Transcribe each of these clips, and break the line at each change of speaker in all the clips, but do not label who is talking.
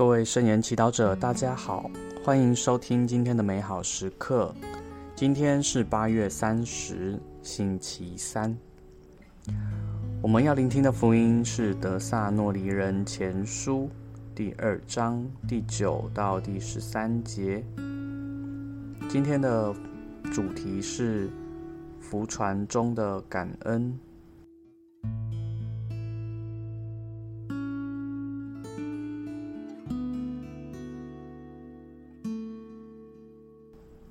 各位圣言祈祷者，大家好，欢迎收听今天的美好时刻。今天是八月三十，星期三。我们要聆听的福音是《德萨诺尼人前书》第二章第九到第十三节。今天的主题是福传中的感恩。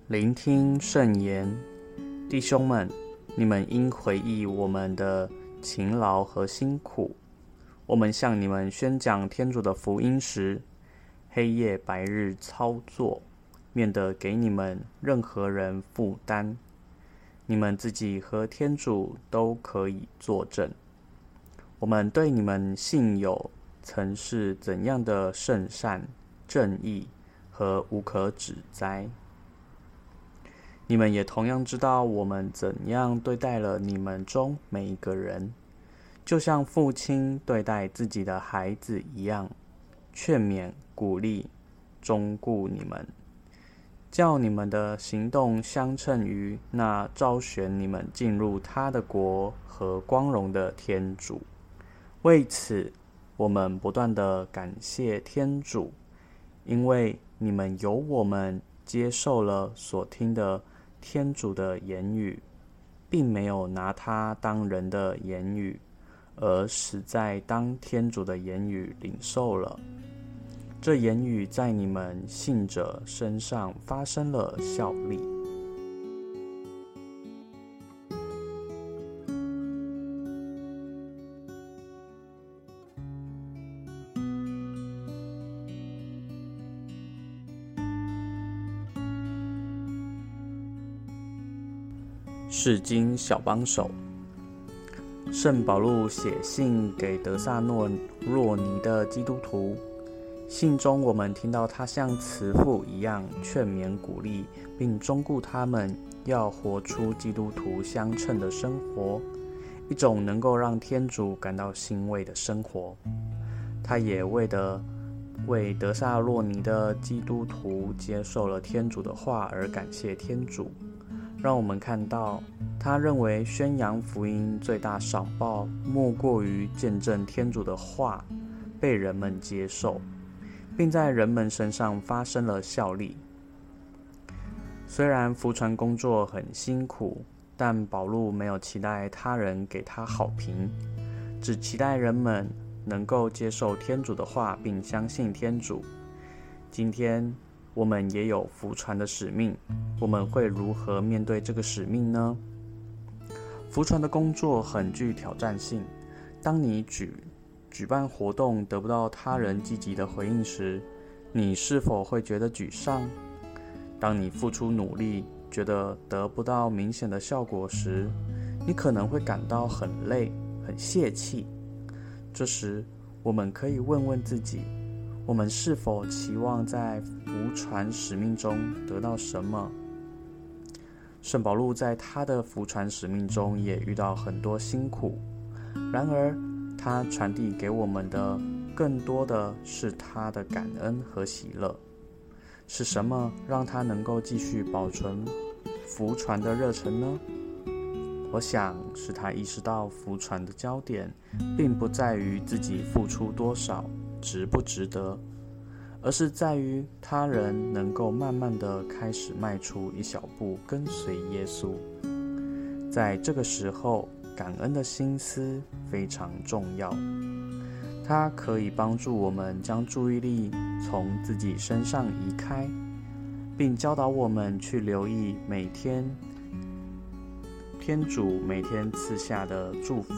聆听圣言，弟兄们，你们应回忆我们的勤劳和辛苦。我们向你们宣讲天主的福音时，黑夜白日操作，免得给你们任何人负担。你们自己和天主都可以作证。我们对你们信友曾是怎样的圣善、正义和无可指摘。你们也同样知道我们怎样对待了你们中每一个人，就像父亲对待自己的孩子一样，劝勉、鼓励、忠顾你们，叫你们的行动相称于那招选你们进入他的国和光荣的天主。为此，我们不断地感谢天主，因为你们由我们接受了所听的。天主的言语，并没有拿他当人的言语，而是在当天主的言语领受了。这言语在你们信者身上发生了效力。释经小帮手，圣保禄写信给德萨诺若尼的基督徒，信中我们听到他像慈父一样劝勉鼓励，并忠顾他们要活出基督徒相称的生活，一种能够让天主感到欣慰的生活。他也为的为德萨洛尼的基督徒接受了天主的话而感谢天主。让我们看到，他认为宣扬福音最大赏报，莫过于见证天主的话被人们接受，并在人们身上发生了效力。虽然福传工作很辛苦，但保禄没有期待他人给他好评，只期待人们能够接受天主的话，并相信天主。今天，我们也有福传的使命，我们会如何面对这个使命呢？福传的工作很具挑战性。当你举举办活动得不到他人积极的回应时，你是否会觉得沮丧？当你付出努力，觉得得不到明显的效果时，你可能会感到很累、很泄气。这时，我们可以问问自己。我们是否期望在福传使命中得到什么？圣保禄在他的福传使命中也遇到很多辛苦，然而他传递给我们的更多的是他的感恩和喜乐。是什么让他能够继续保存福传的热忱呢？我想是他意识到福传的焦点并不在于自己付出多少。值不值得，而是在于他人能够慢慢的开始迈出一小步，跟随耶稣。在这个时候，感恩的心思非常重要，它可以帮助我们将注意力从自己身上移开，并教导我们去留意每天天主每天赐下的祝福。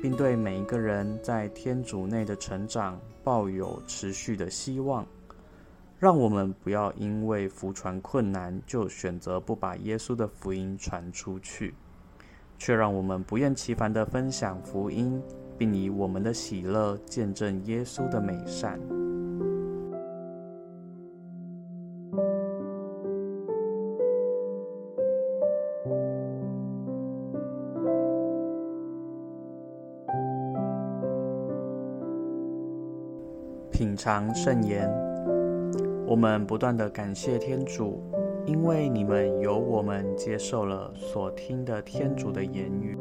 并对每一个人在天主内的成长抱有持续的希望，让我们不要因为福传困难就选择不把耶稣的福音传出去，却让我们不厌其烦地分享福音，并以我们的喜乐见证耶稣的美善。品尝圣言，我们不断的感谢天主，因为你们有我们接受了所听的天主的言语。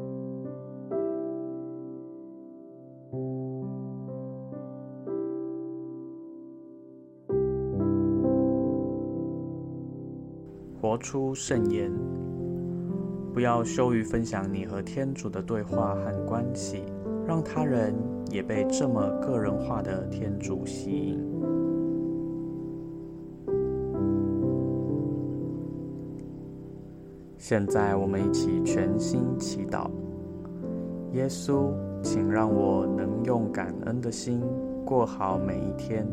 活出圣言，不要羞于分享你和天主的对话和关系，让他人也被这么个人化的天主吸引。现在，我们一起全心祈祷：耶稣，请让我能用感恩的心过好每一天，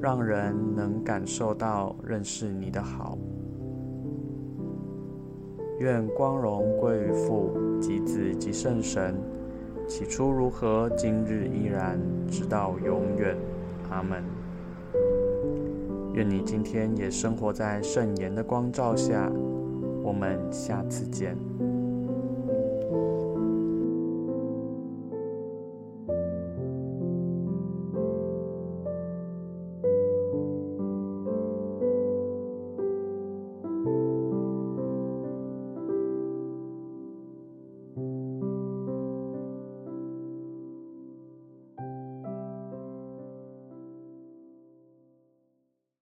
让人能感受到认识你的好。愿光荣归于父及子及圣神，起初如何，今日依然，直到永远。阿门。愿你今天也生活在圣言的光照下。我们下次见。